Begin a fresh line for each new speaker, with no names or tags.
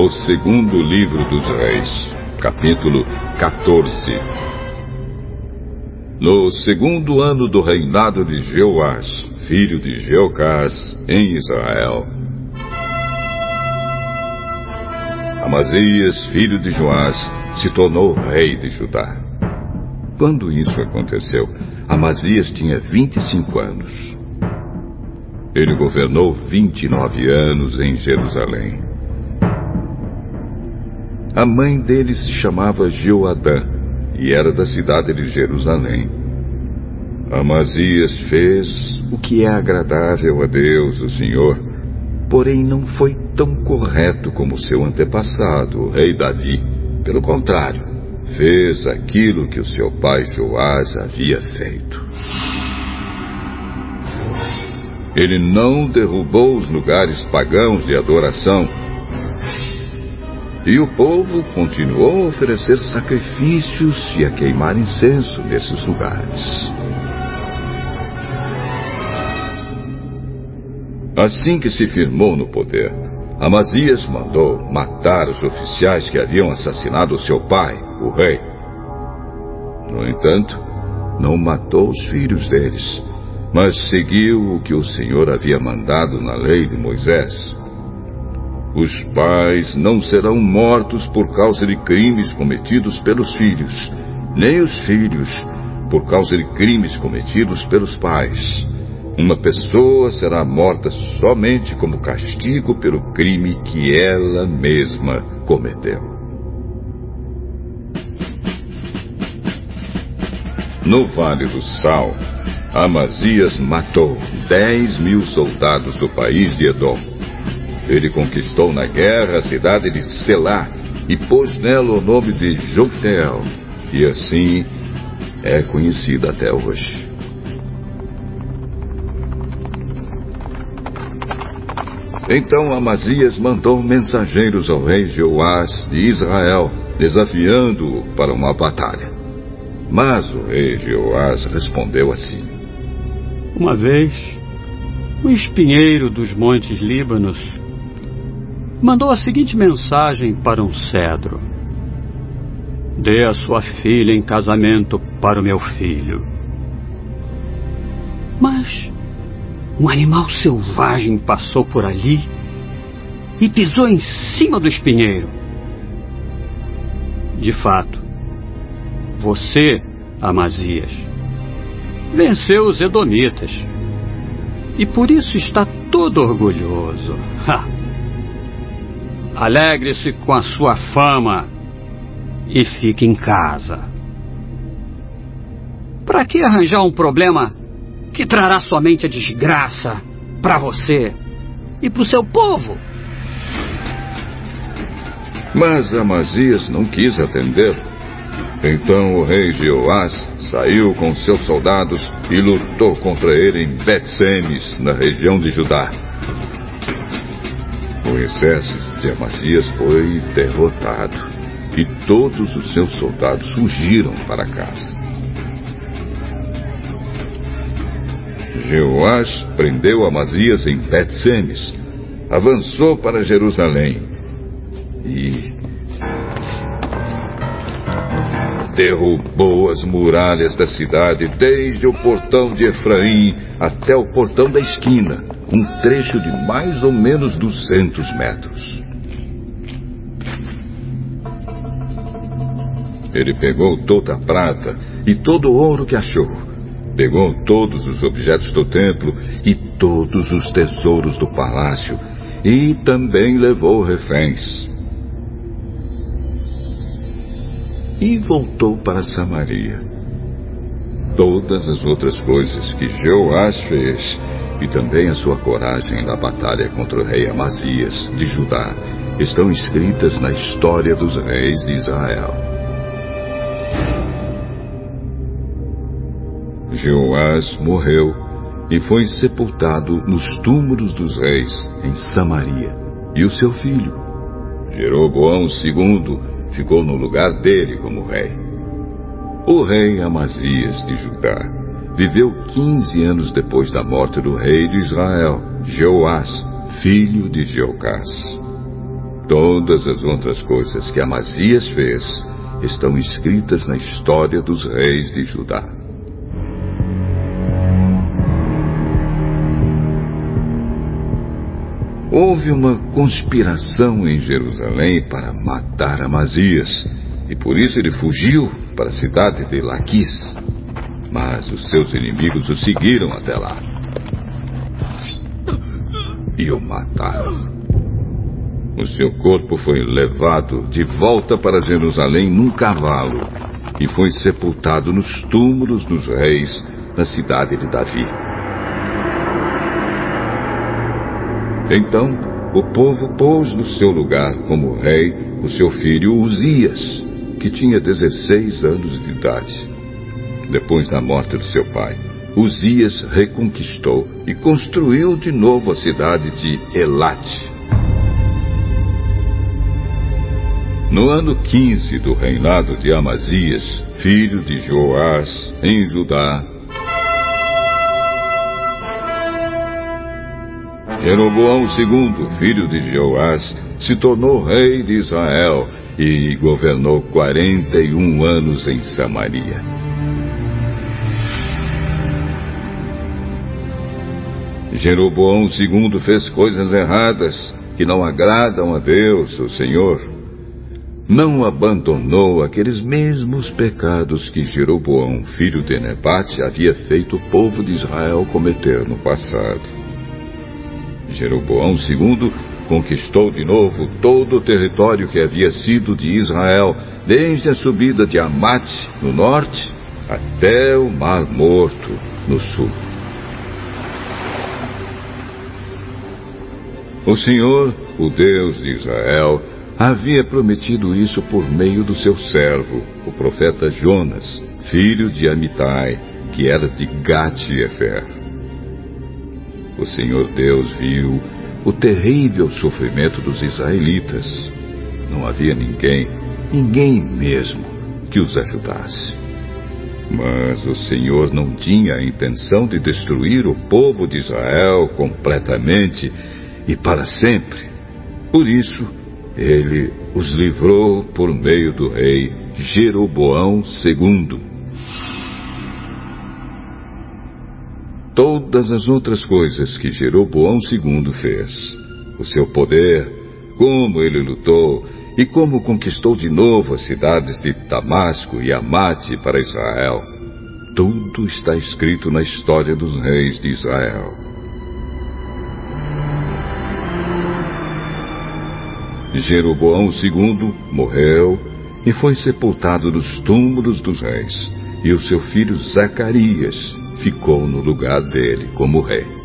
O segundo livro dos reis, capítulo 14. No segundo ano do reinado de Jeoás, filho de Jeocás, em Israel. Amazias, filho de Joás, se tornou rei de Judá. Quando isso aconteceu, Amazias tinha 25 anos. Ele governou 29 anos em Jerusalém. A mãe dele se chamava Joadã e era da cidade de Jerusalém. Amazias fez o que é agradável a Deus, o Senhor, porém não foi tão correto como seu antepassado, o rei Davi. Pelo contrário, fez aquilo que o seu pai Joás havia feito. Ele não derrubou os lugares pagãos de adoração. E o povo continuou a oferecer sacrifícios e a queimar incenso nesses lugares. Assim que se firmou no poder, Amazias mandou matar os oficiais que haviam assassinado seu pai, o rei. No entanto, não matou os filhos deles, mas seguiu o que o Senhor havia mandado na lei de Moisés. Os pais não serão mortos por causa de crimes cometidos pelos filhos, nem os filhos por causa de crimes cometidos pelos pais. Uma pessoa será morta somente como castigo pelo crime que ela mesma cometeu. No Vale do Sal, Amazias matou 10 mil soldados do país de Edom. Ele conquistou na guerra a cidade de Selá e pôs nela o nome de Jocteel, e assim é conhecida até hoje. Então Amazias mandou mensageiros ao rei Jeoás de Israel, desafiando-o para uma batalha. Mas o rei Jeoás respondeu assim:
uma vez, um espinheiro dos montes Líbanos mandou a seguinte mensagem para um cedro: Dê a sua filha em casamento para o meu filho. Mas um animal selvagem passou por ali e pisou em cima do espinheiro. De fato, você, Amazias, venceu os Edomitas. E por isso está todo orgulhoso. Alegre-se com a sua fama e fique em casa. Para que arranjar um problema que trará somente a desgraça para você e para o seu povo?
Mas Amazias não quis atender. Então o rei Jeoás saiu com seus soldados e lutou contra ele em Bet-Semes, na região de Judá. O exército de Amazias foi derrotado e todos os seus soldados fugiram para casa. Jeoás prendeu Amazias em Bet-Semes, avançou para Jerusalém e derrubou as muralhas da cidade, desde o portão de Efraim até o portão da esquina, um trecho de mais ou menos 200 metros. Ele pegou toda a prata e todo o ouro que achou. Pegou todos os objetos do templo e todos os tesouros do palácio. E também levou reféns. e voltou para Samaria. Todas as outras coisas que Jeoás fez, e também a sua coragem na batalha contra o rei Amazias de Judá, estão escritas na história dos reis de Israel. Jeoás morreu e foi sepultado nos túmulos dos reis em Samaria. E o seu filho, Jeroboão II, ficou no lugar dele como rei. O rei Amazias de Judá viveu 15 anos depois da morte do rei de Israel, Jeoás, filho de Jeocás. Todas as outras coisas que Amazias fez estão escritas na história dos reis de Judá. Houve uma conspiração em Jerusalém para matar Amazias, e por isso ele fugiu para a cidade de Laquis. Mas os seus inimigos o seguiram até lá. E o mataram. O seu corpo foi levado de volta para Jerusalém num cavalo e foi sepultado nos túmulos dos reis na cidade de Davi. Então o povo pôs no seu lugar como rei o seu filho Uzias, que tinha 16 anos de idade. Depois da morte de seu pai, Uzias reconquistou e construiu de novo a cidade de Elate No ano 15 do reinado de Amazias, filho de Joás, em Judá, Jeroboão II, filho de Joás, se tornou rei de Israel e governou 41 anos em Samaria. Jeroboão II fez coisas erradas que não agradam a Deus, o Senhor não abandonou aqueles mesmos pecados que Jeroboão, filho de Nebate, havia feito o povo de Israel cometer no passado. Jeroboão II conquistou de novo todo o território que havia sido de Israel, desde a subida de Amate, no norte, até o Mar Morto, no sul. O Senhor, o Deus de Israel, havia prometido isso por meio do seu servo, o profeta Jonas, filho de Amitai, que era de Gat-Efer. O Senhor Deus viu o terrível sofrimento dos israelitas. Não havia ninguém, ninguém mesmo, que os ajudasse. Mas o Senhor não tinha a intenção de destruir o povo de Israel completamente e para sempre. Por isso, ele os livrou por meio do rei Jeroboão II. Todas as outras coisas que Jeroboão II fez, o seu poder, como ele lutou e como conquistou de novo as cidades de Damasco e Amate para Israel, tudo está escrito na história dos reis de Israel. Jeroboão II morreu e foi sepultado nos túmulos dos reis, e o seu filho Zacarias ficou no lugar dele como rei.